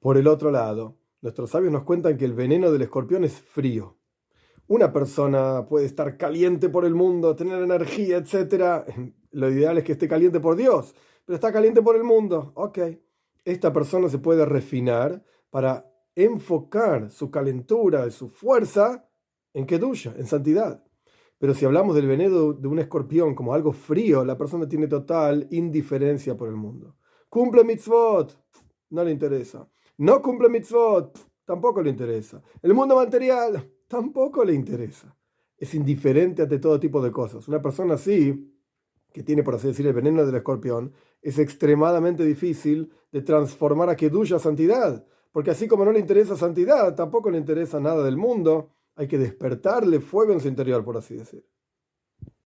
Por el otro lado, nuestros sabios nos cuentan que el veneno del escorpión es frío. Una persona puede estar caliente por el mundo, tener energía, etc. Lo ideal es que esté caliente por Dios, pero está caliente por el mundo. Ok, esta persona se puede refinar para enfocar su calentura, su fuerza en Kedusha, en santidad. Pero si hablamos del veneno de un escorpión como algo frío, la persona tiene total indiferencia por el mundo. Cumple mitzvot, no le interesa. No cumple mitzvot, tampoco le interesa. El mundo material, tampoco le interesa. Es indiferente ante todo tipo de cosas. Una persona así, que tiene por así decir el veneno del escorpión, es extremadamente difícil de transformar a Kedusha a santidad. Porque así como no le interesa santidad, tampoco le interesa nada del mundo, hay que despertarle fuego en su interior, por así decir.